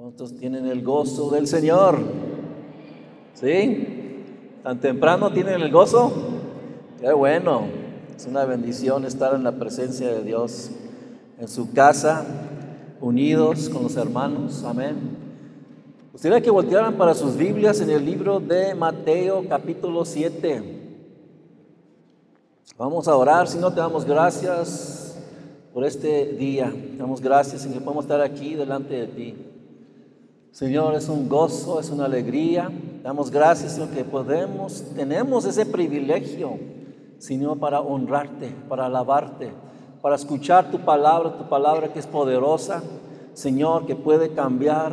¿Cuántos tienen el gozo del Señor? ¿Sí? ¿Tan temprano tienen el gozo? Qué bueno. Es una bendición estar en la presencia de Dios, en su casa, unidos con los hermanos. Amén. Gustaría que voltearan para sus Biblias en el libro de Mateo capítulo 7. Vamos a orar, si no te damos gracias por este día. Te damos gracias en que podemos estar aquí delante de ti. Señor, es un gozo, es una alegría. Damos gracias, Señor, que podemos, tenemos ese privilegio, Señor, para honrarte, para alabarte, para escuchar tu palabra, tu palabra que es poderosa, Señor, que puede cambiar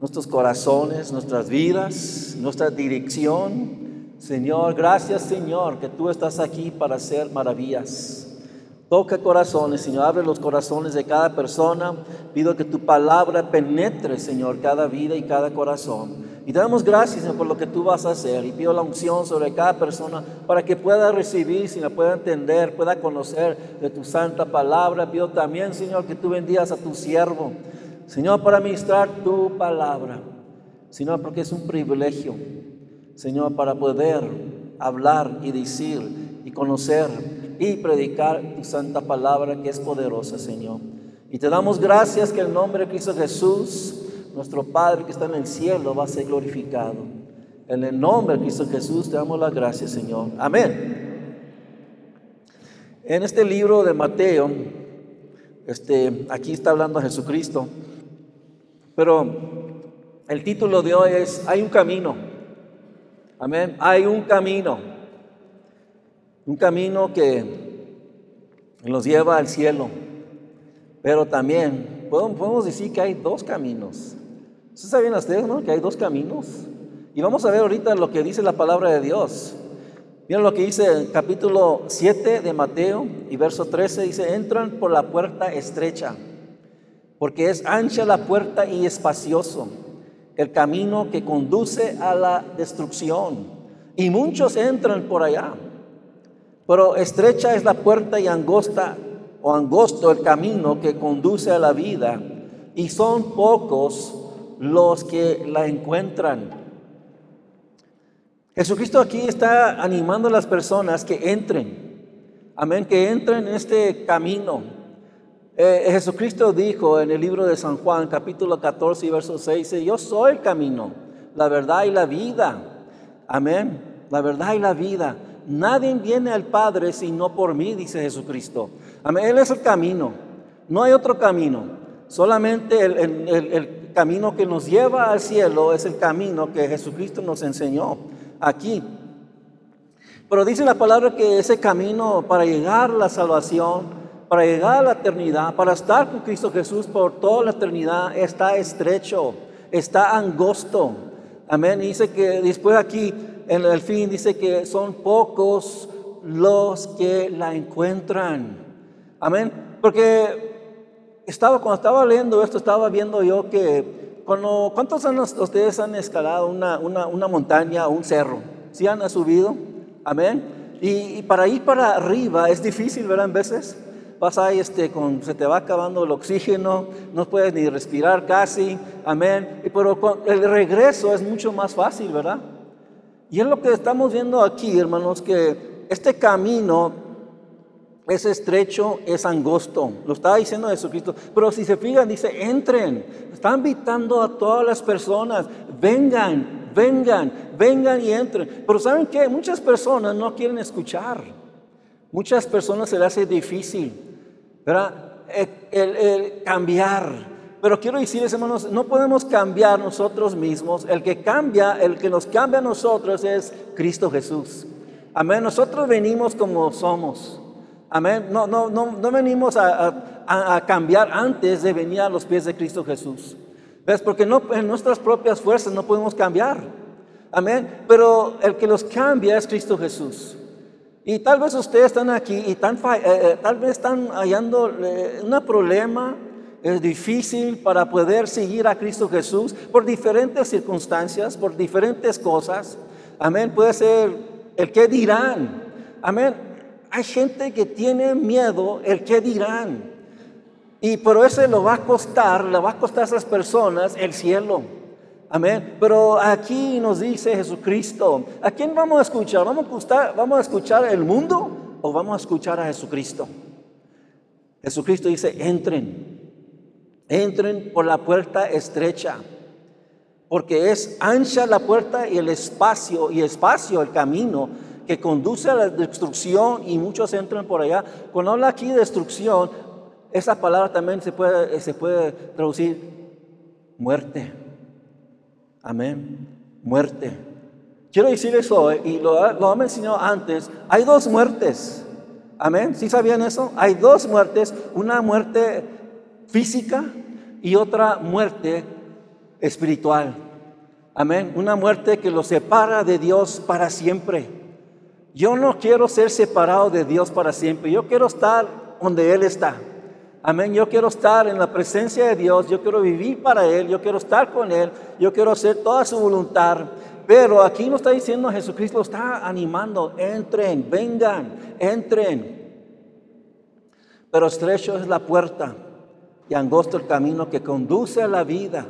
nuestros corazones, nuestras vidas, nuestra dirección. Señor, gracias Señor que tú estás aquí para hacer maravillas. Toca corazones, Señor, abre los corazones de cada persona. Pido que tu palabra penetre, Señor, cada vida y cada corazón. Y te damos gracias Señor, por lo que tú vas a hacer. Y pido la unción sobre cada persona para que pueda recibir, Señor, pueda entender, pueda conocer de tu santa palabra. Pido también, Señor, que tú bendigas a tu siervo. Señor, para ministrar tu palabra. Señor, porque es un privilegio. Señor, para poder hablar y decir y conocer y predicar tu santa palabra que es poderosa, Señor. Y te damos gracias que el nombre de Cristo Jesús, nuestro Padre que está en el cielo, va a ser glorificado. En el nombre de Cristo Jesús te damos las gracias, Señor. Amén. En este libro de Mateo, este, aquí está hablando Jesucristo, pero el título de hoy es Hay un camino. Amén. Hay un camino. Un camino que nos lleva al cielo. Pero también podemos decir que hay dos caminos. ¿Ustedes saben ustedes, no? Que hay dos caminos. Y vamos a ver ahorita lo que dice la palabra de Dios. Miren lo que dice el capítulo 7 de Mateo y verso 13. Dice, entran por la puerta estrecha, porque es ancha la puerta y espacioso el camino que conduce a la destrucción. Y muchos entran por allá. Pero estrecha es la puerta y angosta o angosto el camino que conduce a la vida. Y son pocos los que la encuentran. Jesucristo aquí está animando a las personas que entren. Amén, que entren en este camino eh, Jesucristo dijo en el libro de San Juan, capítulo 14 y verso 6, yo soy el camino, la verdad y la vida. Amén. La verdad y la vida. Nadie viene al Padre sino por mí, dice Jesucristo. Amén. Él es el camino. No hay otro camino. Solamente el, el camino que nos lleva al cielo es el camino que Jesucristo nos enseñó aquí. Pero dice la palabra que ese camino para llegar a la salvación, para llegar a la eternidad, para estar con Cristo Jesús por toda la eternidad, está estrecho, está angosto. Amén. dice que después aquí, en el fin, dice que son pocos los que la encuentran. Amén. Porque estaba, cuando estaba leyendo esto, estaba viendo yo que cuando, ¿cuántos años ustedes han escalado una, una, una montaña o un cerro? ¿Sí han subido? Amén. Y, y, para ir para arriba es difícil, ¿verdad? En veces vas ahí, este, con, se te va acabando el oxígeno, no puedes ni respirar casi, amén. Pero el regreso es mucho más fácil, ¿verdad? Y es lo que estamos viendo aquí, hermanos, que este camino es estrecho, es angosto. Lo está diciendo Jesucristo. Pero si se fijan, dice, entren. Está invitando a todas las personas, vengan, vengan, vengan y entren. Pero ¿saben qué? Muchas personas no quieren escuchar. Muchas personas se les hace difícil, ¿verdad? El, cambiar. Pero quiero decirles, hermanos, no podemos cambiar nosotros mismos. El que cambia, el que nos cambia a nosotros es Cristo Jesús. Amén. Nosotros venimos como somos. Amén. No, no, no, no venimos a, a, cambiar antes de venir a los pies de Cristo Jesús. ¿Ves? Porque no, en nuestras propias fuerzas no podemos cambiar. Amén. Pero el que nos cambia es Cristo Jesús. Y tal vez ustedes están aquí y eh, eh, tal vez están hallando eh, un problema, es difícil para poder seguir a Cristo Jesús por diferentes circunstancias, por diferentes cosas. Amén. Puede ser el que dirán. Amén. Hay gente que tiene miedo el que dirán. Y por eso lo va a costar, le va a costar a esas personas el cielo. Amén. Pero aquí nos dice Jesucristo, ¿a quién vamos a escuchar? ¿Vamos a escuchar, vamos a escuchar el mundo o vamos a escuchar a Jesucristo? Jesucristo dice, entren, entren por la puerta estrecha, porque es ancha la puerta y el espacio, y espacio el camino que conduce a la destrucción y muchos entran por allá. Cuando habla aquí de destrucción, esa palabra también se puede, se puede traducir muerte. Amén. Muerte. Quiero decir eso, y lo, lo he mencionado antes, hay dos muertes. Amén. ¿Sí sabían eso? Hay dos muertes, una muerte física y otra muerte espiritual. Amén. Una muerte que lo separa de Dios para siempre. Yo no quiero ser separado de Dios para siempre. Yo quiero estar donde Él está. Amén. Yo quiero estar en la presencia de Dios. Yo quiero vivir para Él. Yo quiero estar con Él. Yo quiero hacer toda su voluntad. Pero aquí no está diciendo Jesucristo, está animando. Entren, vengan, entren. Pero estrecho es la puerta y angosto el camino que conduce a la vida.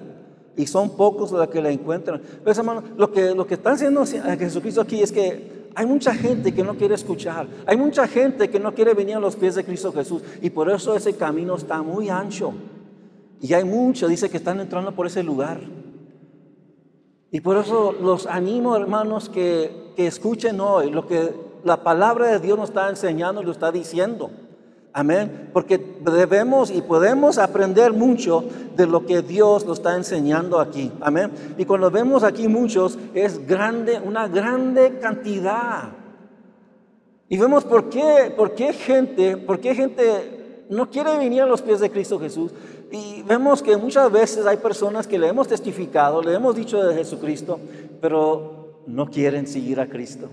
Y son pocos los que la encuentran. Pero hermano, lo que, lo que está haciendo Jesucristo aquí es que hay mucha gente que no quiere escuchar. Hay mucha gente que no quiere venir a los pies de Cristo Jesús. Y por eso ese camino está muy ancho. Y hay muchos, dice, que están entrando por ese lugar. Y por eso los animo, hermanos, que, que escuchen hoy lo que la palabra de Dios nos está enseñando y lo está diciendo. Amén. Porque debemos y podemos aprender mucho de lo que Dios nos está enseñando aquí. Amén. Y cuando vemos aquí muchos, es grande, una grande cantidad. Y vemos por qué, por qué gente, por qué gente no quiere venir a los pies de Cristo Jesús. Y vemos que muchas veces hay personas que le hemos testificado, le hemos dicho de Jesucristo, pero no quieren seguir a Cristo.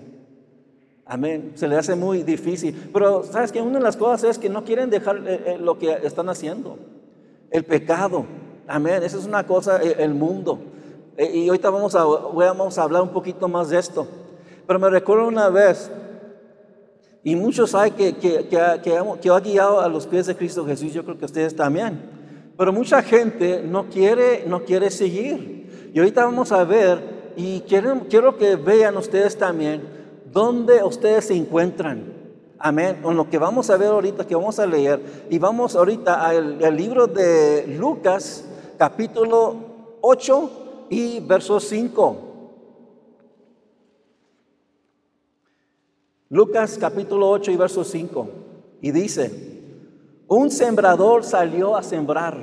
Amén. Se le hace muy difícil. Pero sabes que una de las cosas es que no quieren dejar eh, eh, lo que están haciendo. El pecado. Amén. Esa es una cosa, eh, el mundo. Y ahorita vamos a, vamos a hablar un poquito más de esto. Pero me recuerdo una vez, y muchos hay que, que, que, que, guiado a los pies de Cristo Jesús, yo creo que ustedes también. Pero mucha gente no quiere, no quiere seguir. Y ahorita vamos a ver, y quiero, quiero que vean ustedes también, ¿Dónde ustedes se encuentran? Amén. Con lo que vamos a ver ahorita, que vamos a leer. Y vamos ahorita al, libro de Lucas, capítulo 8 y verso 5. Lucas capítulo 8 y verso 5. Y dice, un sembrador salió a sembrar.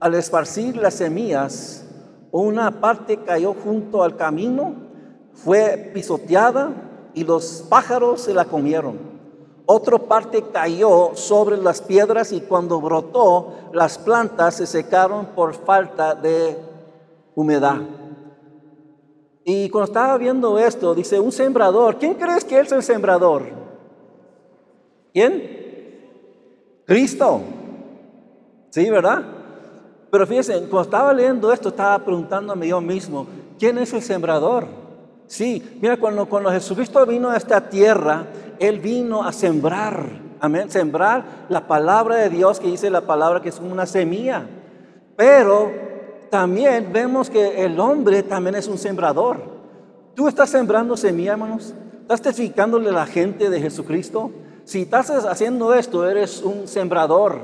Al esparcir las semillas, una parte cayó junto al camino fue pisoteada y los pájaros se la comieron. Otra parte cayó sobre las piedras y cuando brotó, las plantas se secaron por falta de humedad. Y cuando estaba viendo esto, dice, un sembrador, ¿quién crees que es el sembrador? ¿Quién? Cristo. Sí, ¿verdad? Pero fíjense, cuando estaba leyendo esto, estaba preguntándome yo mismo, ¿quién es el sembrador? Sí, mira, cuando, cuando Jesucristo vino a esta tierra, Él vino a sembrar, amén, sembrar la palabra de Dios, que dice la palabra que es una semilla. Pero también vemos que el hombre también es un sembrador. ¿Tú estás sembrando semilla, hermanos? ¿Estás testificándole a la gente de Jesucristo? Si estás haciendo esto, eres un sembrador.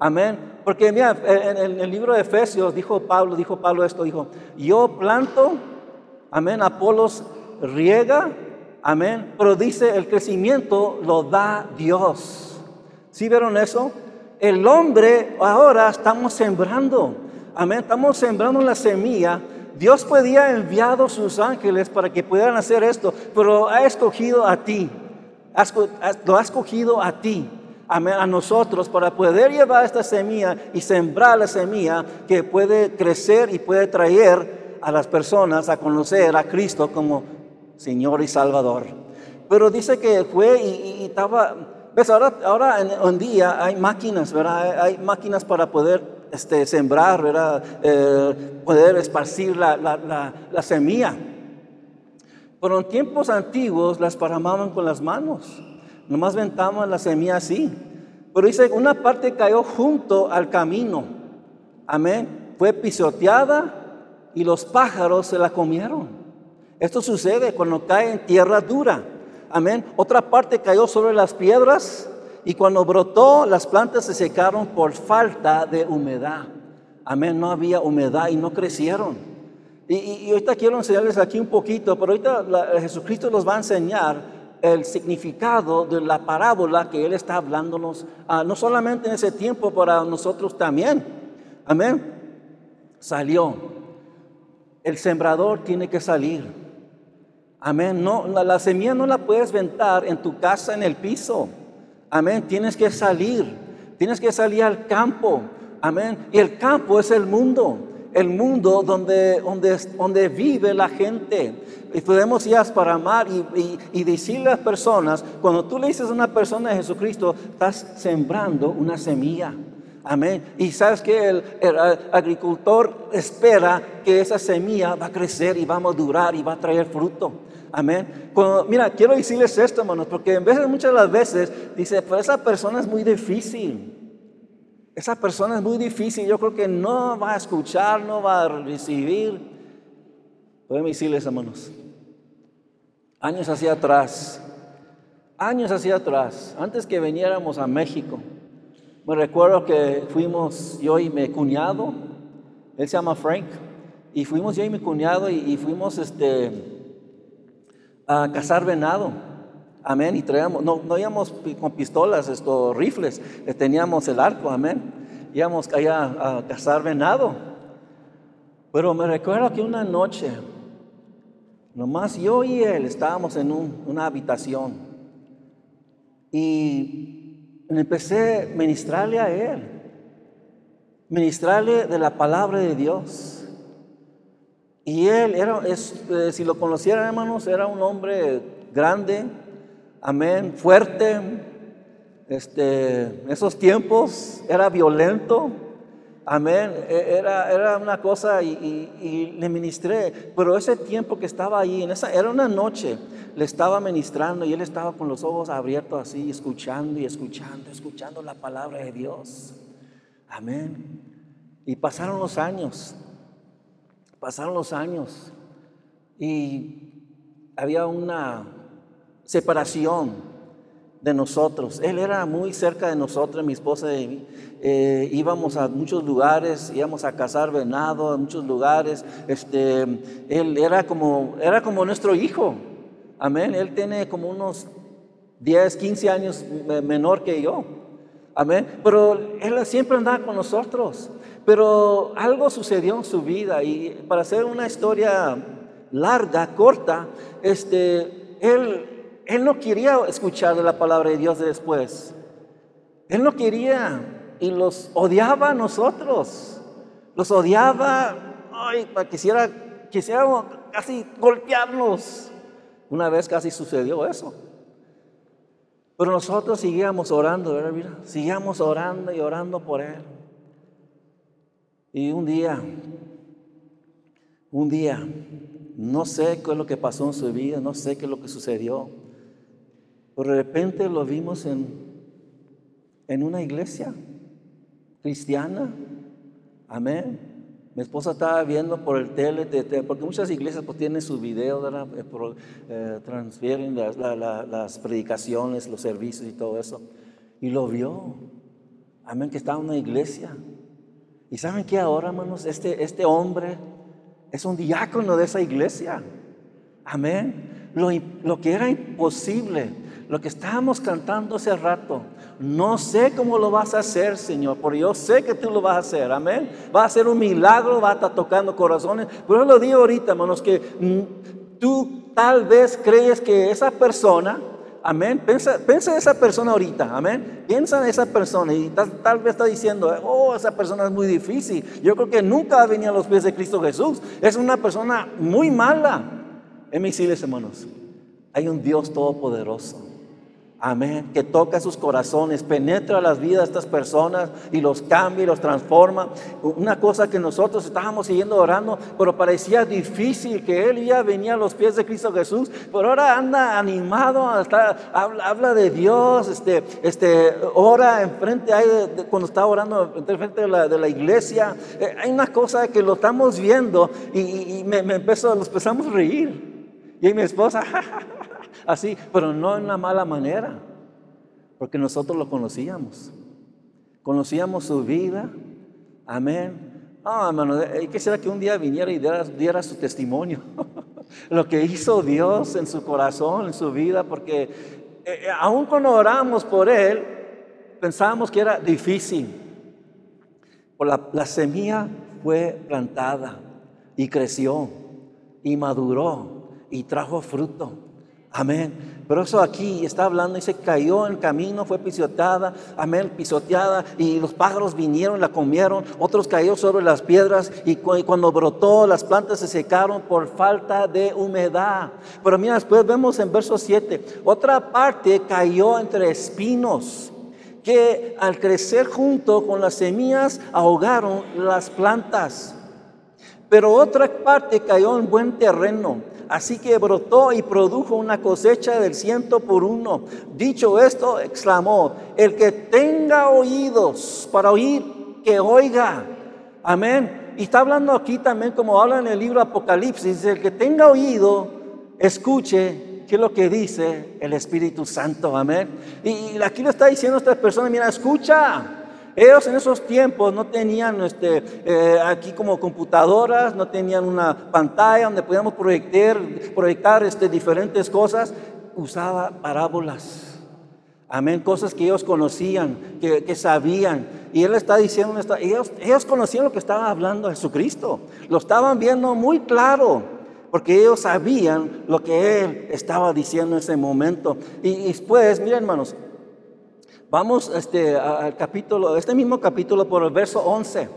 Amén. Porque mira, en el libro de Efesios dijo Pablo, dijo Pablo esto, dijo, yo planto, Amén. Apolos riega. Amén. Pero dice el crecimiento lo da Dios. ¿Sí vieron eso? El hombre ahora estamos sembrando. Amén. Estamos sembrando la semilla. Dios podía enviado sus ángeles para que pudieran hacer esto, pero ha escogido a ti. Lo ha escogido a ti. A nosotros para poder llevar esta semilla y sembrar la semilla que puede crecer y puede traer a las personas a conocer a Cristo como Señor y Salvador. Pero dice que fue y, estaba, ves, ahora, ahora en, día hay máquinas, ¿verdad? Hay máquinas para poder este, sembrar, ¿verdad? Eh, poder esparcir la, la, la, semilla. Pero en tiempos antiguos las paramaban con las manos. Nomás ventaban la semilla así. Pero dice, una parte cayó junto al camino. Amén. Fue pisoteada y los pájaros se la comieron. Esto sucede cuando cae en tierra dura. Amén. Otra parte cayó sobre las piedras y cuando brotó las plantas se secaron por falta de humedad. Amén. No había humedad y no crecieron. Y, ahorita quiero enseñarles aquí un poquito, pero ahorita Jesucristo nos va a enseñar el significado de la parábola que Él está hablándonos, ah, no solamente en ese tiempo, para nosotros también. Amén. Salió. El sembrador tiene que salir. Amén. No, la, semilla no la puedes ventar en tu casa, en el piso. Amén. Tienes que salir. Tienes que salir al campo. Amén. Y el campo es el mundo el mundo donde, donde, donde vive la gente. Y podemos ir para amar y, y, decirle a las personas, cuando tú le dices a una persona de Jesucristo, estás sembrando una semilla. Amén. Y sabes que el, agricultor espera que esa semilla va a crecer y va a madurar y va a traer fruto. Amén. mira, quiero decirles esto, hermanos, porque en veces, muchas de las veces, dice, pues esa persona es muy difícil. Esa persona es muy difícil, yo creo que no va a escuchar, no va a recibir. Podemos decirles, hermanos, años hacia atrás, años hacia atrás, antes que viniéramos a México, me recuerdo que fuimos yo y mi cuñado, él se llama Frank, y fuimos yo y mi cuñado y, fuimos este, a cazar venado. Amén. Y traíamos, no, no íbamos con pistolas, estos rifles, eh, teníamos el arco, amén. Íbamos allá a cazar venado. Pero me recuerdo que una noche, nomás yo y él estábamos en una habitación. Y empecé a ministrarle a él. Ministrarle de la palabra de Dios. Y él era, es, eh, si lo conocieran hermanos, era un hombre grande, amén, fuerte. Este, esos tiempos era violento, amén, e, era, era una cosa y, le ministré, pero ese tiempo que estaba ahí, en esa, era una noche, le estaba ministrando y él estaba con los ojos abiertos así, escuchando y escuchando, escuchando la palabra de Dios, amén. Y pasaron los años, pasaron los años y había una separación de nosotros. Él era muy cerca de nosotros, mi esposa y mí. Eh, íbamos a muchos lugares, íbamos a cazar venado en muchos lugares. Este, él era como, era como nuestro hijo. Amén. Él tiene como unos 10, 15 años menor que yo. Amén. Pero él siempre andaba con nosotros. Pero algo sucedió en su vida y para hacer una historia larga, corta, este, él él no quería escuchar la palabra de Dios después. Él no quería y los odiaba a nosotros. Los odiaba, ay, quisiera, quisiera casi golpearnos. Una vez casi sucedió eso. Pero nosotros seguíamos orando, ¿verdad? Mira, seguíamos orando y orando por él. Y un día, un día, no sé qué es lo que pasó en su vida, no sé qué es lo que sucedió. Pero de repente lo vimos en, en una iglesia cristiana. Amén. Mi esposa estaba viendo por el tele, porque muchas iglesias pues, tienen su video, eh, eh, transfieren las, predicaciones, los servicios y todo eso. Y lo vio. Amén, que estaba en una iglesia. Y saben que ahora, hermanos, este, este hombre es un diácono de esa iglesia. Amén. Lo, lo que era imposible lo que estábamos cantando hace rato. No sé cómo lo vas a hacer, Señor, pero yo sé que tú lo vas a hacer. Amén. Va a ser un milagro, va a estar tocando corazones. Pero yo lo digo ahorita, hermanos, que mm, tú tal vez crees que esa persona, amén, piensa, piensa en esa persona ahorita, amén. Piensa en esa persona y tal, vez está diciendo, oh, esa persona es muy difícil. Yo creo que nunca va a venir a los pies de Cristo Jesús. Es una persona muy mala. En mis hermanos, hay un Dios todopoderoso Amén. Que toca sus corazones, penetra las vidas de estas personas y los cambia y los transforma. Una cosa que nosotros estábamos siguiendo orando, pero parecía difícil que él ya venía a los pies de Cristo Jesús, pero ahora anda animado, habla, de Dios, este, este, ora enfrente, ahí cuando está orando enfrente de la, de la iglesia. Eh, hay una cosa que lo estamos viendo y, me, me empezó, nos empezamos a reír. Y mi esposa, así, pero no en una mala manera, porque nosotros lo conocíamos. Conocíamos su vida. Amén. Ah, hermano, quisiera que un día viniera y diera, su testimonio. lo que hizo Dios en su corazón, en su vida, porque eh, eh, aún cuando oramos por Él, pensábamos que era difícil. Por la, la semilla fue plantada y creció y maduró y trajo fruto. Amén. Pero eso aquí está hablando y se cayó en el camino, fue pisoteada, amén, pisoteada, y los pájaros vinieron, la comieron, otros cayó sobre las piedras, y cuando brotó, las plantas se secaron por falta de humedad. Pero mira, después vemos en verso 7, otra parte cayó entre espinos, que al crecer junto con las semillas ahogaron las plantas. Pero otra parte cayó en buen terreno Así que brotó y produjo una cosecha del ciento por uno. Dicho esto, exclamó, el que tenga oídos para oír, que oiga. Amén. Y está hablando aquí también como habla en el libro Apocalipsis, el que tenga oído, escuche qué es lo que dice el Espíritu Santo. Amén. Y aquí lo está diciendo esta persona, mira, escucha. Ellos en esos tiempos no tenían este, eh, aquí como computadoras, no tenían una pantalla donde podíamos proyectar, proyectar este, diferentes cosas. Usaba parábolas. Amén, cosas que ellos conocían, que, sabían. Y él está diciendo, ellos, ellos conocían lo que estaba hablando Jesucristo. Lo estaban viendo muy claro porque ellos sabían lo que Él estaba diciendo en ese momento. Y después, miren hermanos, Vamos este, al capítulo, este mismo capítulo por el verso 11.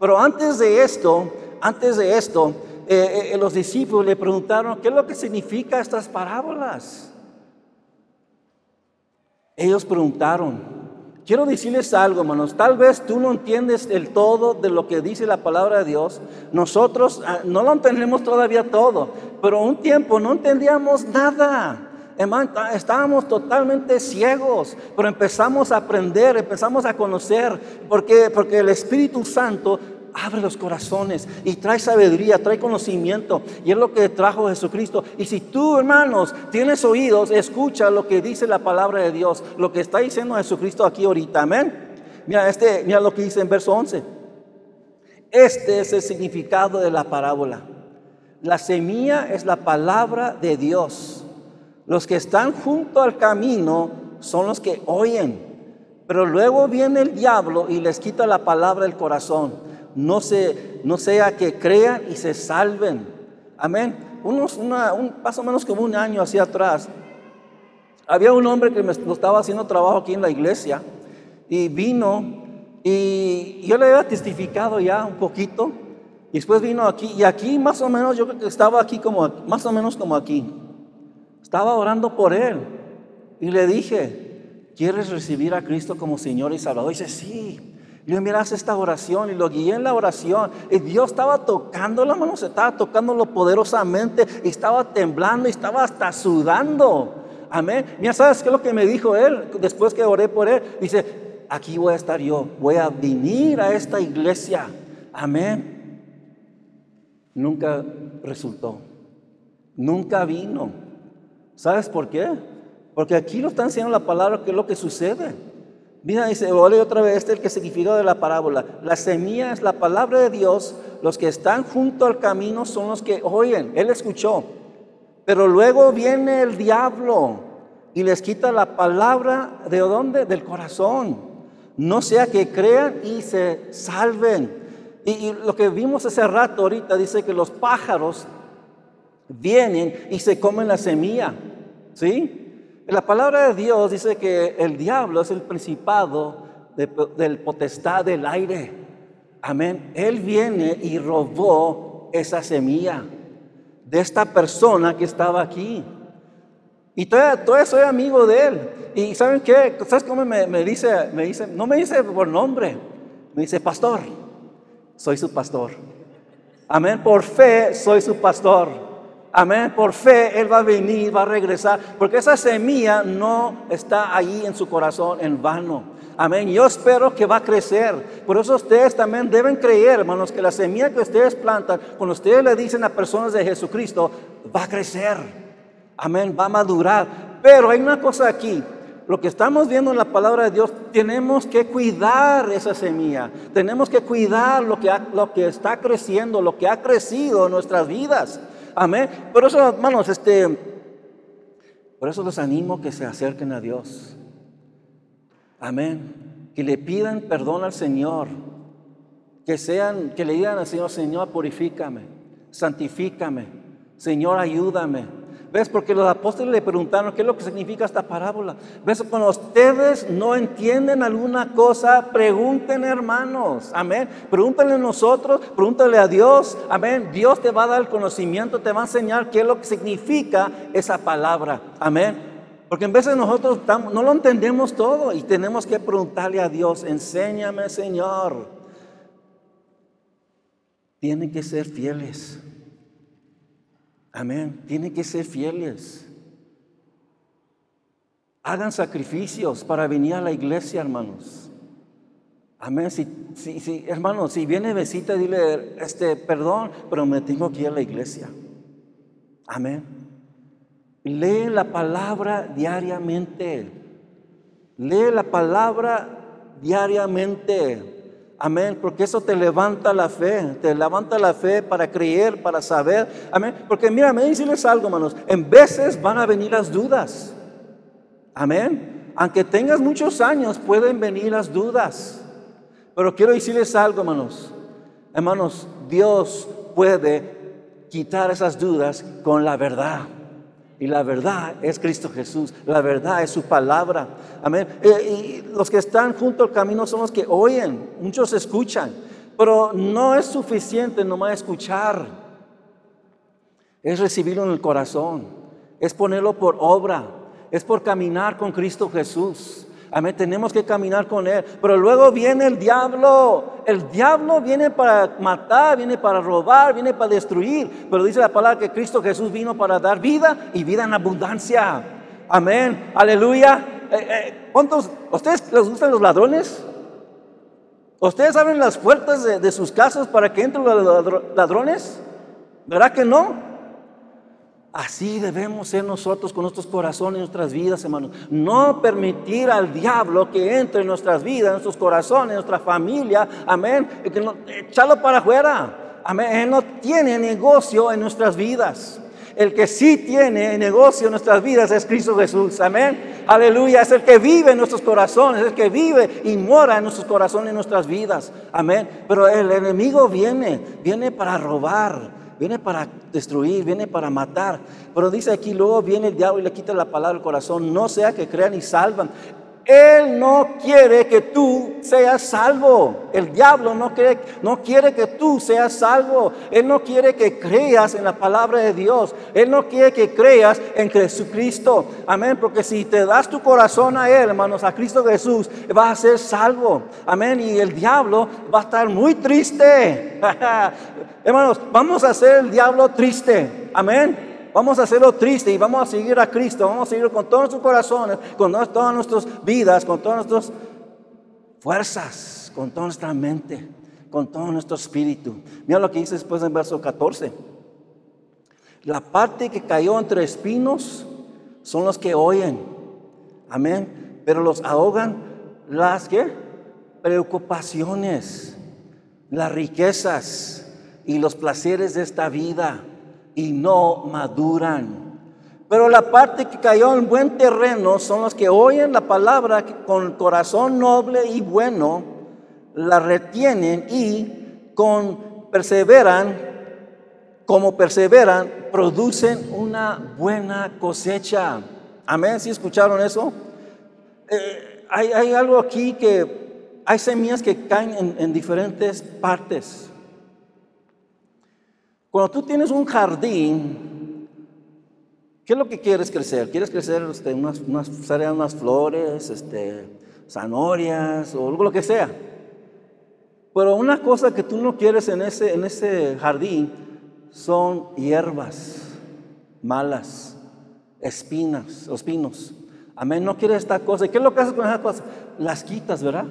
Pero antes de esto, antes de esto, eh, eh, los discípulos le preguntaron, ¿qué es lo que significa estas parábolas? Ellos preguntaron, quiero decirles algo, hermanos, tal vez tú no entiendes el todo de lo que dice la palabra de Dios. Nosotros ah, no lo entendemos todavía todo, pero un tiempo no entendíamos nada. Hermano, estábamos totalmente ciegos, pero empezamos a aprender, empezamos a conocer, porque, porque el Espíritu Santo abre los corazones y trae sabiduría, trae conocimiento. Y es lo que trajo Jesucristo. Y si tú, hermanos, tienes oídos, escucha lo que dice la palabra de Dios, lo que está diciendo Jesucristo aquí ahorita. Amén. Mira, este, mira lo que dice en verso 11. Este es el significado de la parábola. La semilla es la palabra de Dios. Los que están junto al camino son los que oyen, pero luego viene el diablo y les quita la palabra del corazón. No, no sea que crean y se salven. Amén. Unos, una, un, más o menos como un año hacia atrás, había un hombre que me estaba haciendo trabajo aquí en la iglesia y vino y yo le había testificado ya un poquito. Y después vino aquí y aquí más o menos yo creo que estaba aquí como más o menos como aquí. Estaba orando por él y le dije, ¿quieres recibir a Cristo como Señor y Salvador? Dice, sí. Y le mira, esta oración y lo guié en la oración. Y Dios estaba tocando la mano, se estaba tocándolo poderosamente y estaba temblando y estaba hasta sudando. Amén. Mira, ¿sabes qué es lo que me dijo él después que oré por él? Dice, aquí voy a estar yo, voy a venir a esta iglesia. Amén. Nunca resultó. Nunca vino. ¿Sabes por qué? Porque aquí lo están enseñando la palabra, que es lo que sucede. Mira, dice, voy otra vez, este es el que significa de la parábola. La semilla es la palabra de Dios, los que están junto al camino son los que oyen. Él escuchó. Pero luego viene el diablo y les quita la palabra de dónde? Del corazón. No sea que crean y se salven. Y, y lo que vimos hace rato ahorita dice que los pájaros vienen y se comen la semilla. ¿Sí? La palabra de Dios dice que el diablo es el principado del potestad del aire. Amén. Él viene y robó esa semilla de esta persona que estaba aquí. Y todavía, soy amigo de él. Y ¿saben qué? ¿Sabes cómo me, me, dice? Me dice, no me dice por nombre, me dice, pastor, soy su pastor. Amén, por fe soy su pastor. Amén, por fe Él va a venir, va a regresar, porque esa semilla no está ahí en su corazón en vano. Amén. Yo espero que va a crecer. Por eso ustedes también deben creer, hermanos, que la semilla que ustedes plantan, cuando ustedes le dicen a personas de Jesucristo, va a crecer. Amén, va a madurar. Pero hay una cosa aquí. Lo que estamos viendo en la palabra de Dios, tenemos que cuidar esa semilla. Tenemos que cuidar lo que, lo que está creciendo, lo que ha crecido en nuestras vidas. Amén. Por eso, hermanos, este, por eso los animo que se acerquen a Dios. Amén. Que le pidan perdón al Señor. Que sean, que le digan al Señor, Señor, purifícame, santifícame, Señor, ayúdame. ¿Ves? Porque los apóstoles le preguntaron qué es lo que significa esta parábola. ¿Ves? Cuando ustedes no entienden alguna cosa, pregunten hermanos. Amén. Pregúntenle a nosotros, pregúntale a Dios. Amén. Dios te va a dar el conocimiento, te va a enseñar qué es lo que significa esa palabra. Amén. Porque en veces nosotros no lo entendemos todo y tenemos que preguntarle a Dios, enséñame Señor. Tienen que ser fieles. Amén. Tienen que ser fieles. Hagan sacrificios para venir a la iglesia, hermanos. Amén. Si, si, hermanos, si viene visita, dile, este, perdón, pero me tengo que ir a la iglesia. Amén. Lee la palabra diariamente. Lee la palabra diariamente. Amén, porque eso te levanta la fe, te levanta la fe para creer, para saber. Amén, porque mira, me decirles algo, hermanos, en veces van a venir las dudas. Amén, aunque tengas muchos años, pueden venir las dudas. Pero quiero decirles algo, hermanos. Hermanos, Dios puede quitar esas dudas con la verdad. Y la verdad es Cristo Jesús, la verdad es su palabra. Amén. Eh, y los que están junto al camino son los que oyen, muchos escuchan, pero no es suficiente nomás escuchar. Es recibirlo en el corazón, es ponerlo por obra, es por caminar con Cristo Jesús. Amén, tenemos que caminar con Él. Pero luego viene el diablo. El diablo viene para matar, viene para robar, viene para destruir. Pero dice la palabra que Cristo Jesús vino para dar vida y vida en abundancia. Amén, aleluya. Eh, eh, ¿Cuántos, ustedes les gustan los ladrones? ¿Ustedes abren las puertas de, de sus casas para que entren los ladrones? ¿Verdad que no? Así debemos ser nosotros con nuestros corazones y nuestras vidas, hermanos. No permitir al diablo que entre en nuestras vidas, en nuestros corazones, en nuestra familia. Amén. echarlo para afuera. Amén. Él no tiene negocio en nuestras vidas. El que sí tiene negocio en nuestras vidas es Cristo Jesús. Amén. Aleluya. Es el que vive en nuestros corazones, es el que vive y mora en nuestros corazones, en nuestras vidas. Amén. Pero el enemigo viene, viene para robar viene para destruir, viene para matar. Pero dice aquí, luego viene el diablo y le quita la palabra al corazón, no sea que crean y salvan. Él no quiere que tú seas salvo. El diablo no quiere, no quiere que tú seas salvo. Él no quiere que creas en la palabra de Dios. Él no quiere que creas en Jesucristo. Amén. Porque si te das tu corazón a Él, hermanos, a Cristo Jesús, vas a ser salvo. Amén. Y el diablo va a estar muy triste. hermanos, vamos a hacer el diablo triste. Amén vamos a hacerlo triste y vamos a seguir a Cristo, vamos a seguir con todos nuestros corazones, con todas nuestras vidas, con todas nuestras fuerzas, con toda nuestra mente, con todo nuestro espíritu. Mira lo que dice después en verso 14. La parte que cayó entre espinos son los que oyen. Amén. Pero los ahogan las que preocupaciones, las riquezas y los placeres de esta vida y no maduran. Pero la parte que cayó en buen terreno son los que oyen la palabra con corazón noble y bueno, la retienen y con perseveran, como perseveran, producen una buena cosecha. Amén, ¿sí escucharon eso? Eh, hay, algo aquí que hay semillas que caen en diferentes partes. Cuando tú tienes un jardín, ¿Qué es lo que quieres crecer? ¿Quieres crecer este, unas, unas, unas flores, este, zanahorias o algo lo que sea? Pero una cosa que tú no quieres en ese, en ese jardín son hierbas malas, espinas, espinos. Amén, no quieres esta cosa. ¿Qué es lo que haces con esas cosas? Las quitas, ¿verdad?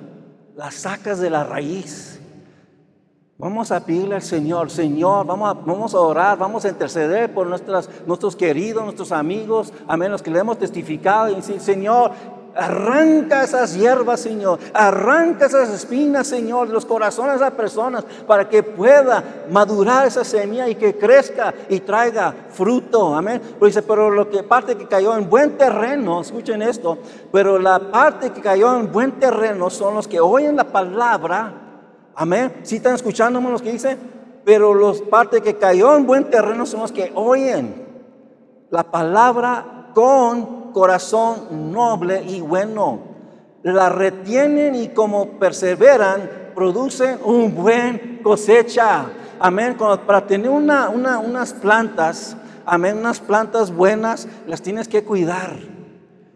Las sacas de la raíz. Vamos a pedirle al Señor, Señor, vamos a, vamos a orar, vamos a interceder por nuestras, nuestros queridos, nuestros amigos, amén, los que le hemos testificado y decir, Señor, Arranca esas hierbas, Señor. Arranca esas espinas, Señor, de los corazones de las personas para que pueda madurar esa semilla y que crezca y traiga fruto. Amén. Pero dice, pero lo que parte que cayó en buen terreno, escuchen esto, pero la parte que cayó en buen terreno son los que oyen la palabra. Amén. Si están escuchando los que dice, pero los parte que cayó en buen terreno son los que oyen la palabra con corazón noble y bueno. La retienen y como perseveran, producen un buen cosecha. Amén. Para tener una, unas plantas, amén, unas plantas buenas, las tienes que cuidar.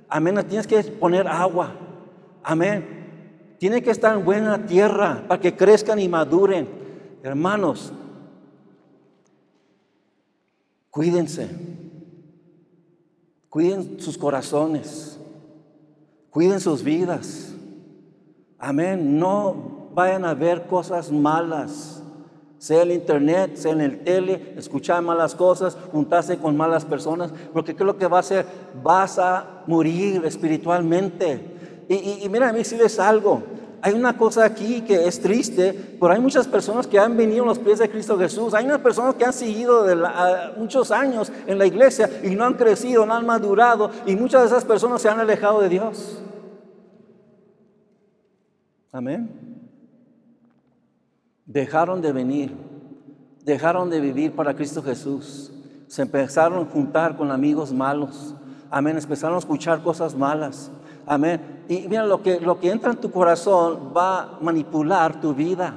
Amén, las tienes que poner agua. Amén. Tiene que estar en buena tierra para que crezcan y maduren. Hermanos, cuídense. Cuiden sus corazones. Cuiden sus vidas. Amén. No vayan a ver cosas malas. Sea el internet, sea en el tele, escuchar malas cosas, juntarse con malas personas. Porque ¿qué es lo que va a hacer? Vas a morir espiritualmente. Y, y, y mira, a mí decirles algo hay una cosa aquí que es triste, pero hay muchas personas que han venido a los pies de Cristo Jesús. Hay unas personas que han seguido muchos años en la iglesia y no han crecido, no han madurado y muchas de esas personas se han alejado de Dios. Amén. Dejaron de venir, dejaron de vivir para Cristo Jesús. Se empezaron a juntar con amigos malos. Amén. Empezaron a escuchar cosas malas. Amén. Y mira, lo que, lo que entra en tu corazón va a manipular tu vida.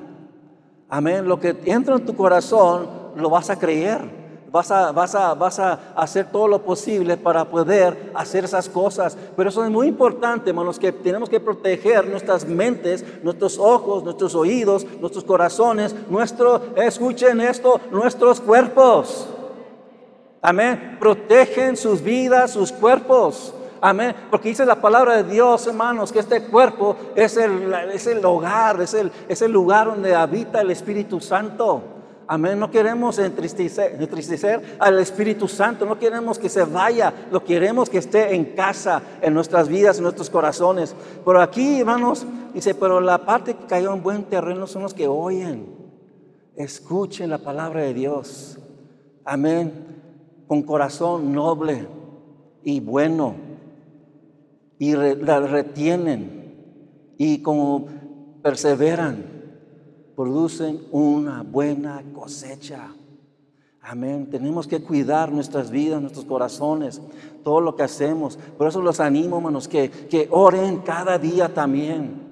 Amén. Lo que entra en tu corazón lo vas a creer. Vas a, vas, a, vas a hacer todo lo posible para poder hacer esas cosas. Pero eso es muy importante, hermanos, que tenemos que proteger nuestras mentes, nuestros ojos, nuestros oídos, nuestros corazones, nuestro, escuchen esto, nuestros cuerpos. Amén. Protegen sus vidas, sus cuerpos. Amén. Porque dice la palabra de Dios, hermanos, que este cuerpo es el, es el hogar, es el, es el lugar donde habita el Espíritu Santo. Amén. No queremos entristecer, entristecer, al Espíritu Santo. No queremos que se vaya. Lo queremos que esté en casa, en nuestras vidas, en nuestros corazones. Pero aquí, hermanos, dice, pero la parte que cayó en buen terreno son los que oyen. Escuchen la palabra de Dios. Amén. Con corazón noble y bueno y la retienen y como perseveran, producen una buena cosecha. Amén. Tenemos que cuidar nuestras vidas, nuestros corazones, todo lo que hacemos. Por eso los animo, hermanos, que, que oren cada día también.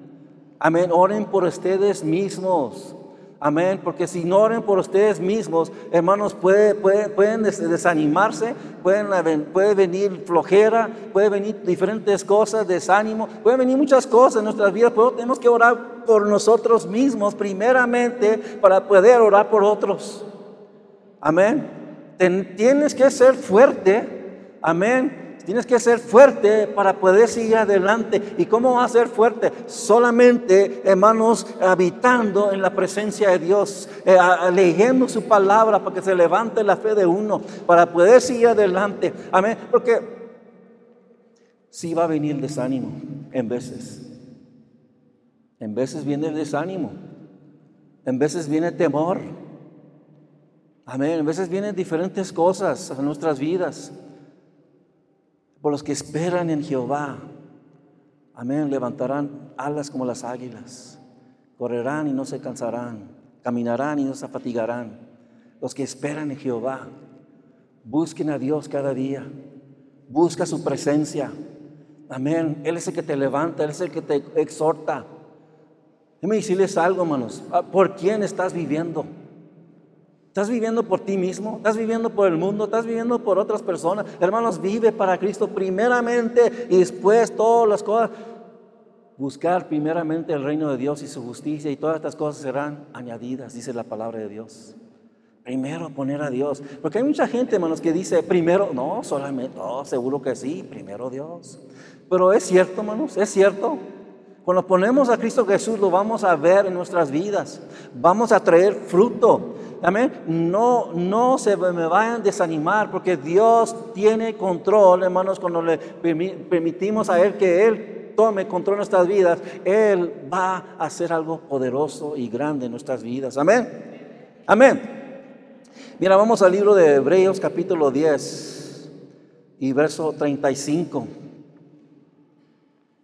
Amén. Oren por ustedes mismos. Amén, porque si no oren por ustedes mismos, hermanos, puede, pueden desanimarse, pueden, puede venir flojera, puede venir diferentes cosas, desánimo, puede venir muchas cosas en nuestras vidas, pero tenemos que orar por nosotros mismos primeramente para poder orar por otros. Amén. tienes que ser fuerte, amén Tienes que ser fuerte para poder seguir adelante. ¿Y cómo va a ser fuerte? Solamente, hermanos, habitando en la presencia de Dios, eh, leyendo su palabra para que se levante la fe de uno, para poder seguir adelante. Amén. Porque sí va a venir el desánimo en veces. En veces viene el desánimo. En veces viene temor. Amén. En veces vienen diferentes cosas a nuestras vidas. Por los que esperan en Jehová, amén, levantarán alas como las águilas, correrán y no se cansarán, caminarán y no se fatigarán. Los que esperan en Jehová, busquen a Dios cada día, busca su presencia. Amén. Él es el que te levanta, Él es el que te exhorta. Déjame decirles algo, hermanos. ¿Por quién estás viviendo? ¿Estás viviendo por ti mismo? ¿Estás viviendo por el mundo? ¿Estás viviendo por otras personas? Hermanos, vive para Cristo primeramente y después todas las cosas. Buscar primeramente el reino de Dios y su justicia y todas estas cosas serán añadidas, dice la palabra de Dios. Primero poner a Dios. Porque hay mucha gente, hermanos, que dice, primero, no, solamente, no, seguro que sí, primero Dios. Pero es cierto, hermanos, es cierto. Cuando ponemos a Cristo Jesús lo vamos a ver en nuestras vidas. Vamos a traer fruto. Amén. No, no se me vayan a desanimar porque Dios tiene control, hermanos, cuando le permitimos a Él que Él tome control de nuestras vidas, Él va a hacer algo poderoso y grande en nuestras vidas. Amén. Amén. Mira, vamos al libro de Hebreos capítulo 10 y verso 35.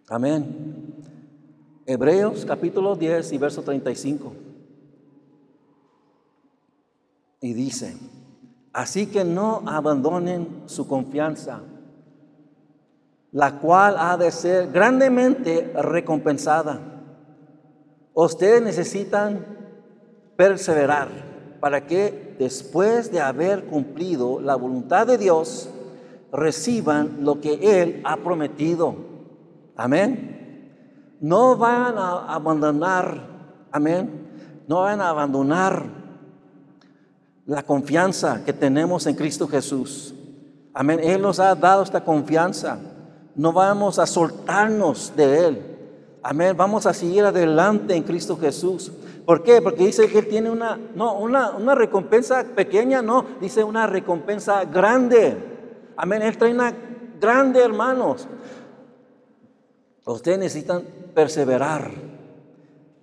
Amén. Hebreos capítulo 10 y verso 35. Y dice, así que no abandonen su confianza, la cual ha de ser grandemente recompensada. Ustedes necesitan perseverar para que después de haber cumplido la voluntad de Dios, reciban lo que Él ha prometido. Amén. No van a abandonar, amén, no van a abandonar la confianza que tenemos en Cristo Jesús. Amén, Él nos ha dado esta confianza. No vamos a soltarnos de Él. Amén, vamos a seguir adelante en Cristo Jesús. ¿Por qué? Porque dice que Él tiene una, no, una, una recompensa pequeña, no, dice una recompensa grande. Amén, Él trae una grande, hermanos. Ustedes necesitan perseverar.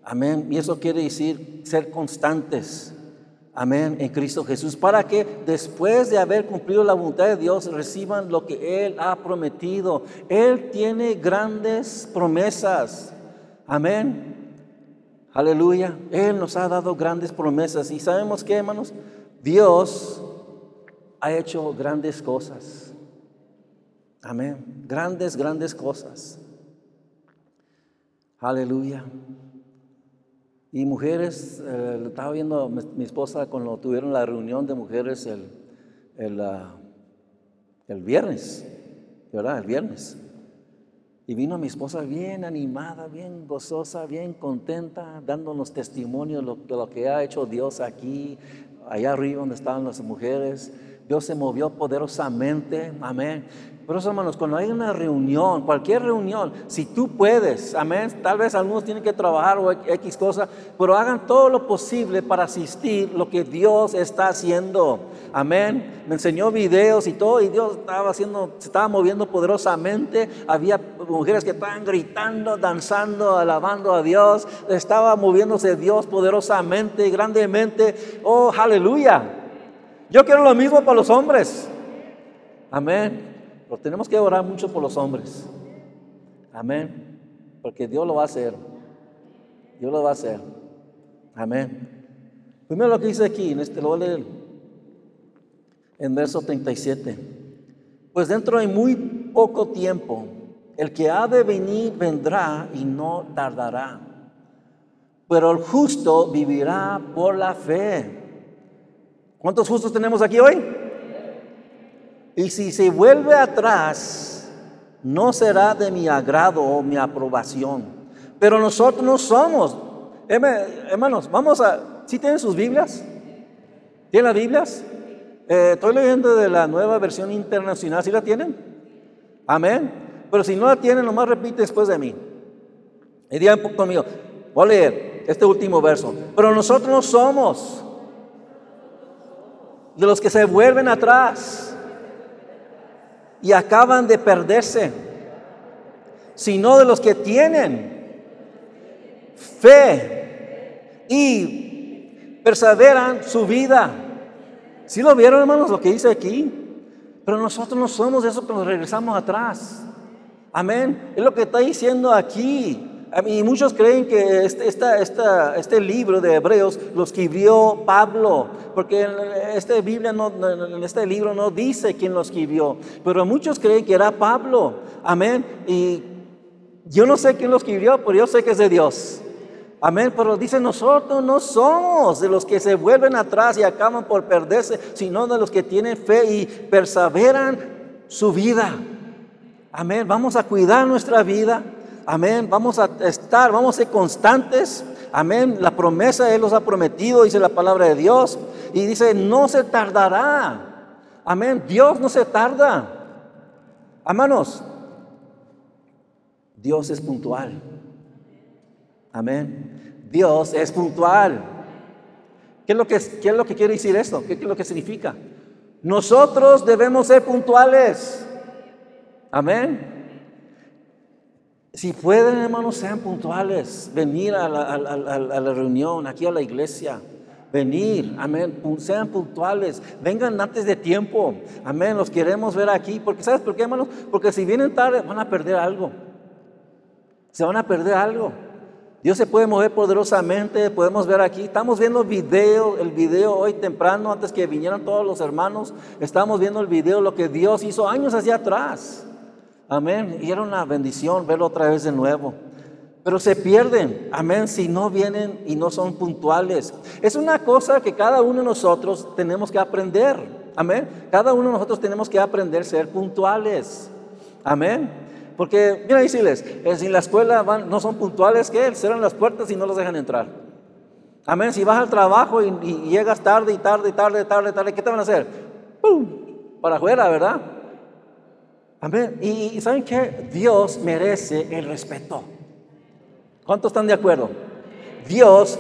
Amén. Y eso quiere decir ser constantes. Amén. En Cristo Jesús. Para que después de haber cumplido la voluntad de Dios reciban lo que Él ha prometido. Él tiene grandes promesas. Amén. Aleluya. Él nos ha dado grandes promesas. Y sabemos que, hermanos, Dios ha hecho grandes cosas. Amén. Grandes, grandes cosas. Aleluya. Y mujeres, eh, estaba viendo mi, esposa cuando tuvieron la reunión de mujeres el, el, ah, el viernes, ¿verdad? El viernes. Y vino mi esposa bien animada, bien gozosa, bien contenta, dándonos testimonio de lo que ha hecho Dios aquí, allá arriba donde estaban las mujeres. Dios se movió poderosamente, amén. Por eso, hermanos, cuando hay una reunión, cualquier reunión, si tú puedes, amén, tal vez algunos tienen que trabajar o X cosa, pero hagan todo lo posible para asistir lo que Dios está haciendo. Amén. Me enseñó videos y todo, y Dios estaba haciendo, se estaba moviendo poderosamente. Había mujeres que estaban gritando, danzando, alabando a Dios. Estaba moviéndose Dios poderosamente, grandemente. Oh, aleluya. Yo quiero lo mismo para los hombres. Amén. Pero tenemos que orar mucho por los hombres. Amén. Porque Dios lo va a hacer. Dios lo va a hacer. Amén. Primero lo que dice aquí, en este lo voy a leer. En verso 37. Pues dentro de muy poco tiempo, el que ha de venir vendrá y no tardará. Pero el justo vivirá por la fe. ¿Cuántos justos tenemos aquí hoy? Y si se vuelve atrás, no será de mi agrado o mi aprobación. Pero nosotros no somos. Hermanos, vamos a... ¿Sí tienen sus Biblias? ¿Tienen las Biblias? Eh, estoy leyendo de la nueva versión internacional. ¿Sí la tienen? Amén. Pero si no la tienen, nomás repite después de mí. Y digan conmigo. Voy a leer este último verso. Pero nosotros no somos de los que se vuelven atrás y acaban de perderse, sino de los que tienen fe y perseveran su vida. Si lo vieron, hermanos, lo que dice aquí? Pero nosotros no somos de esos que nos regresamos atrás. Amén. Es lo que está diciendo aquí. Y muchos creen que este, este libro de Hebreos lo escribió Pablo, porque en este, Biblia este libro no dice quién lo escribió, pero muchos creen que era Pablo. Amén. Y yo no sé quién lo escribió, pero yo sé que es de Dios. Amén, pero dice nosotros no somos de los que se vuelven atrás y acaban por perderse, sino de los que tienen fe y perseveran su vida. Amén, vamos a cuidar nuestra vida. Amén, vamos a estar, vamos a ser constantes. Amén, la promesa Él los ha prometido, dice la palabra de Dios. Y dice, no se tardará. Amén, Dios no se tarda. Hermanos, Dios es puntual. Amén. Dios es puntual. ¿Qué es lo que, qué es lo que quiere decir esto? ¿Qué es lo que significa? Nosotros debemos ser puntuales. Amén. Si pueden, hermanos, sean puntuales. Venir a la, reunión, aquí a la iglesia. Venir, amén. Sean puntuales. Vengan antes de tiempo. Amén. Los queremos ver aquí. Porque, ¿sabes por qué, hermanos? Porque si vienen tarde, van a perder algo. Se van a perder algo. Dios se puede mover poderosamente, podemos ver aquí, estamos viendo video, el video hoy temprano, antes que vinieran todos los hermanos, estamos viendo el video, lo que Dios hizo años hacia atrás. Amén. Y era una bendición verlo otra vez de nuevo. Pero se pierden, amén, si no vienen y no son puntuales. Es una cosa que cada uno de nosotros tenemos que aprender, amén. Cada uno de nosotros tenemos que aprender a ser puntuales, amén. Porque, mira, decirles, eh, si en la escuela van, no son puntuales, ¿qué? Cierran las puertas y no los dejan entrar. Amén. Si vas al trabajo y, llegas tarde y tarde y tarde, tarde, tarde, ¿qué te van a hacer? ¡Pum! Para afuera, ¿verdad? Amén. Y, ¿saben qué? Dios merece el respeto. ¿Cuántos están de acuerdo? Dios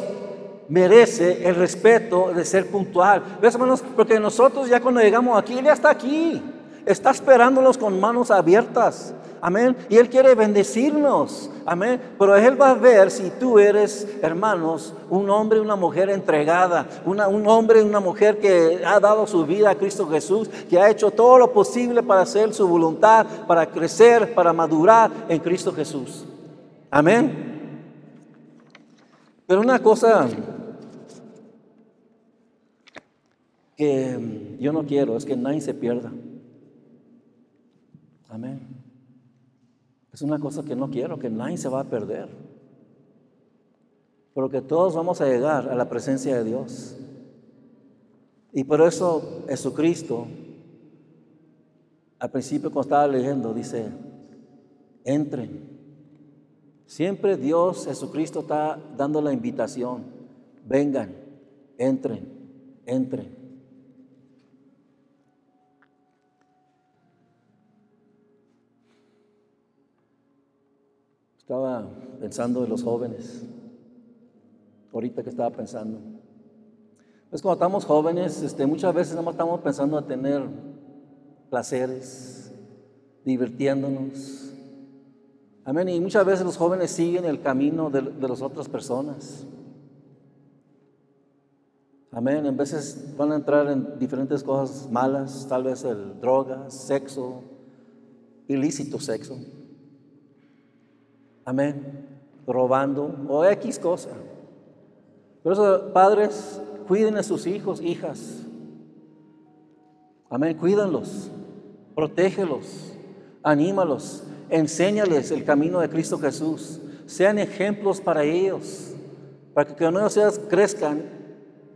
merece el respeto de ser puntual. ¿Ves, hermanos? Porque nosotros ya cuando llegamos aquí, Él ya está aquí. Está esperándonos con manos abiertas. Amén. Y Él quiere bendecirnos. Amén. Pero Él va a ver si tú eres, hermanos, un hombre una mujer entregada. Un hombre una mujer que ha dado su vida a Cristo Jesús. Que ha hecho todo lo posible para hacer su voluntad, para crecer, para madurar en Cristo Jesús. Amén. Pero una cosa que yo no quiero es que nadie se pierda. Amén. Es una cosa que no quiero, que nadie se va a perder. Pero que todos vamos a llegar a la presencia de Dios. Y por eso Jesucristo, al principio cuando estaba leyendo, dice, entren. Siempre Dios, Jesucristo está dando la invitación, vengan, entren, entren. Estaba pensando en los jóvenes, ahorita que estaba pensando. Pues cuando estamos jóvenes, este, muchas veces nada estamos pensando a tener placeres, divirtiéndonos. Amén. Y muchas veces los jóvenes siguen el camino de, de las otras personas. Amén. En veces van a entrar en diferentes cosas malas, tal vez el droga, sexo, ilícito sexo. Amén. Robando o X cosa. Por eso, padres, cuiden a sus hijos, hijas. Amén. Cuídanlos, protégelos, anímalos, enséñales el camino de Cristo Jesús. Sean ejemplos para ellos, para que cuando ellos crezcan,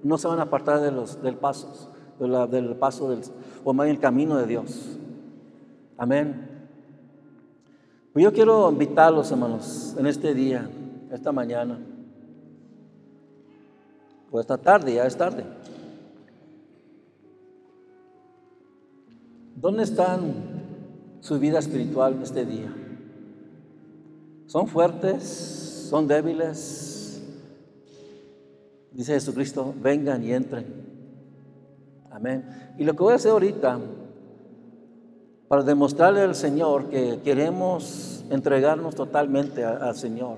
no se van a apartar de los, del paso, del paso del, o más el camino de Dios. Amén. Pues yo quiero invitarlos, hermanos, en este día, esta mañana, o esta tarde, ya es tarde. ¿Dónde están su vida espiritual en este día? ¿Son fuertes? ¿Son débiles? Dice Jesucristo, vengan y entren. Amén. Y lo que voy a hacer ahorita para demostrarle al Señor que queremos entregarnos totalmente al Señor.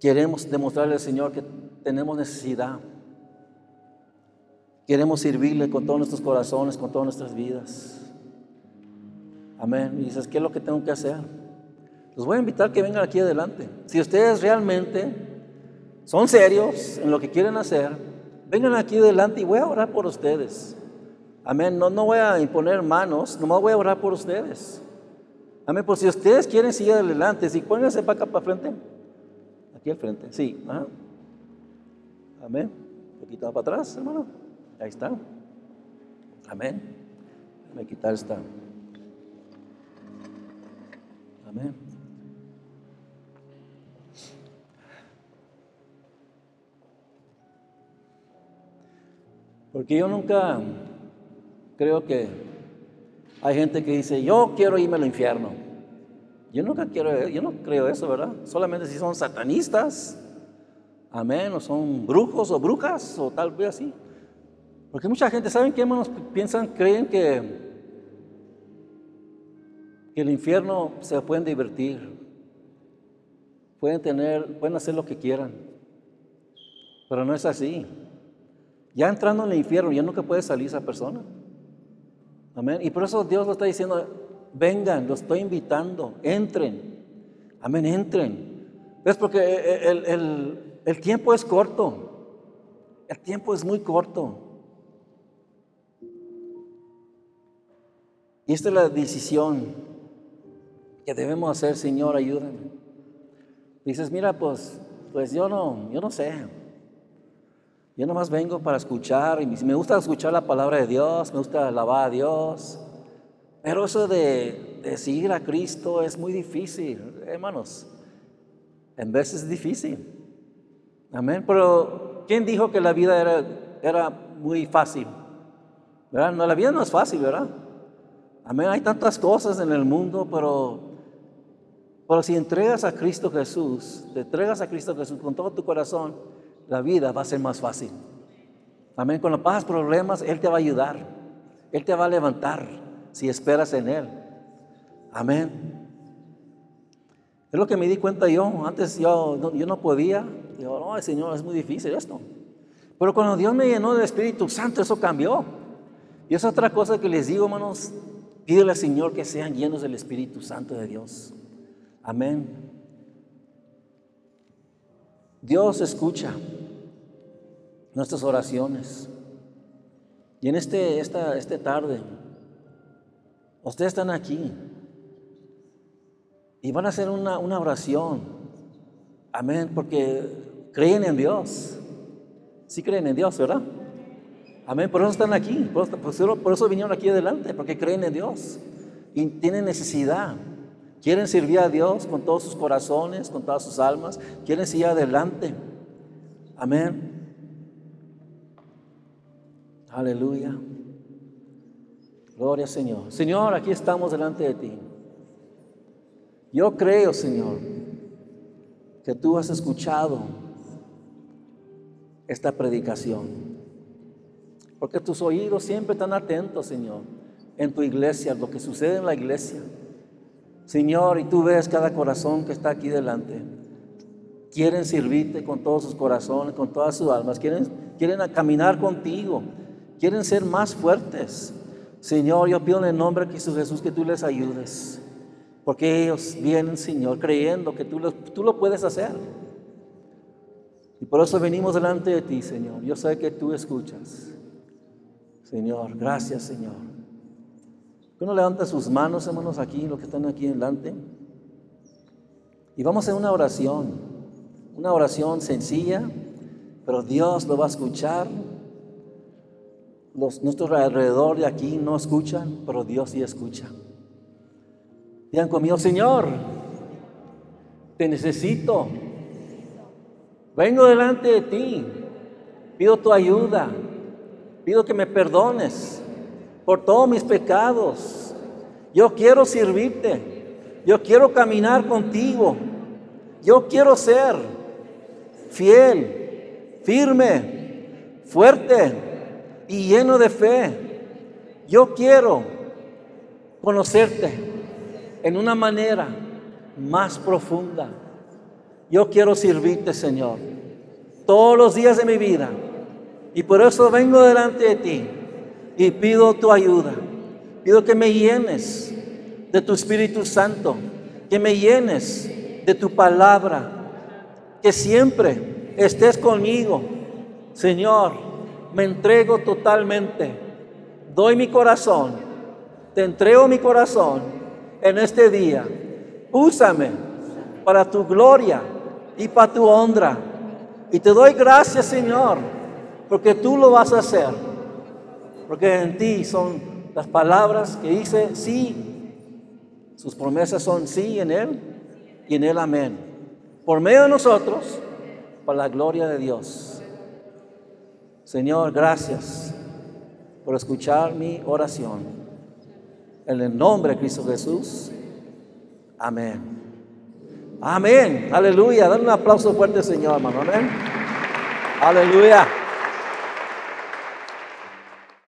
Queremos demostrarle al Señor que tenemos necesidad. Queremos servirle con todos nuestros corazones, con todas nuestras vidas. Amén. Y dices, ¿qué es lo que tengo que hacer? Los voy a invitar que vengan aquí adelante. Si ustedes realmente son serios en lo que quieren hacer, vengan aquí adelante y voy a orar por ustedes. Amén. No, no voy a imponer manos, nomás voy a orar por ustedes. Amén. Por si ustedes quieren seguir adelante, si pónganse para acá para frente. Aquí al frente, sí. Amén. Un poquito para atrás, hermano. Ahí está. Amén. Déjame quitar esta. Amén. Porque yo nunca creo que hay gente que dice, yo quiero irme al infierno. Yo nunca quiero, yo no creo eso, ¿verdad? Solamente si son satanistas, amén, o son brujos o brujas, o tal vez así. Porque mucha gente, ¿saben qué, hermanos? Piensan, creen que, que el infierno se pueden divertir, pueden tener, pueden hacer lo que quieran, pero no es así. Ya entrando en el infierno, ya nunca puede salir esa persona. Y por eso Dios lo está diciendo, vengan, los estoy invitando, entren. Amén, entren. ¿Ves? Porque el, el tiempo es corto. El tiempo es muy corto. Y esta es la decisión que debemos hacer, Señor, ayúdame. Dices, mira, pues, pues yo no, yo no sé. Yo nomás vengo para escuchar, y me gusta escuchar la palabra de Dios, me gusta alabar a Dios, pero eso de, de seguir a Cristo es muy difícil, hermanos. En veces es difícil. Amén. Pero, ¿quién dijo que la vida era, era muy fácil? ¿Verdad? No, la vida no es fácil, ¿verdad? Amén. Hay tantas cosas en el mundo, pero, pero si entregas a Cristo Jesús, te entregas a Cristo Jesús con todo tu corazón, la vida va a ser más fácil. Amén. Cuando pasas problemas, Él te va a ayudar. Él te va a levantar si esperas en Él. Amén. Es lo que me di cuenta yo. Antes yo, yo no podía. Digo, no, Señor, es muy difícil esto. Pero cuando Dios me llenó del Espíritu Santo, eso cambió. Y es otra cosa que les digo, hermanos. Pídele al Señor que sean llenos del Espíritu Santo de Dios. Amén. Dios escucha nuestras oraciones. Y en este, esta, esta tarde, ustedes están aquí y van a hacer una, oración. Amén, porque creen en Dios. Sí creen en Dios, ¿verdad? Amén, por eso están aquí, por, por eso vinieron aquí adelante, porque creen en Dios y tienen necesidad. Quieren servir a Dios con todos sus corazones, con todas sus almas. Quieren seguir adelante. Amén. Aleluya. Gloria Señor. Señor, aquí estamos delante de ti. Yo creo, Señor, que tú has escuchado esta predicación. Porque tus oídos siempre están atentos, Señor, en tu iglesia, lo que sucede en la iglesia. Señor, y tú ves cada corazón que está aquí delante. Quieren servirte con todos sus corazones, con todas sus almas. Quieren, quieren caminar contigo. Quieren ser más fuertes. Señor, yo pido en el nombre de Jesús que tú les ayudes. Porque ellos vienen, Señor, creyendo que tú lo, tú lo puedes hacer. Y por eso venimos delante de ti, Señor. Yo sé que tú escuchas. Señor, gracias, Señor. Uno levanta sus manos, hermanos, aquí, los que están aquí delante. Y vamos a hacer una oración. Una oración sencilla, pero Dios lo va a escuchar. Los, nuestros alrededor de aquí no escuchan, pero Dios sí escucha. Digan conmigo, Señor, te necesito. Vengo delante de ti. Pido tu ayuda. Pido que me perdones por todos mis pecados. Yo quiero servirte. Yo quiero caminar contigo. Yo quiero ser fiel, firme, fuerte y lleno de fe. Yo quiero conocerte en una manera más profunda. Yo quiero servirte, Señor, todos los días de mi vida. Y por eso vengo delante de ti y pido tu ayuda. Pido que me llenes de tu Espíritu Santo, que me llenes de tu palabra, que siempre estés conmigo. Señor, me entrego totalmente, doy mi corazón, te entrego mi corazón en este día. Úsame para tu gloria y para tu honra. Y te doy gracias, Señor, porque tú lo vas a hacer. Porque en ti son las palabras que dice sí. Sus promesas son sí en Él y en Él amén. Por medio de nosotros, para la gloria de Dios. Señor, gracias por escuchar mi oración. En el nombre de Cristo Jesús. Amén. Amén. Aleluya. Dale un aplauso fuerte, Señor, hermano. Amén. Aleluya.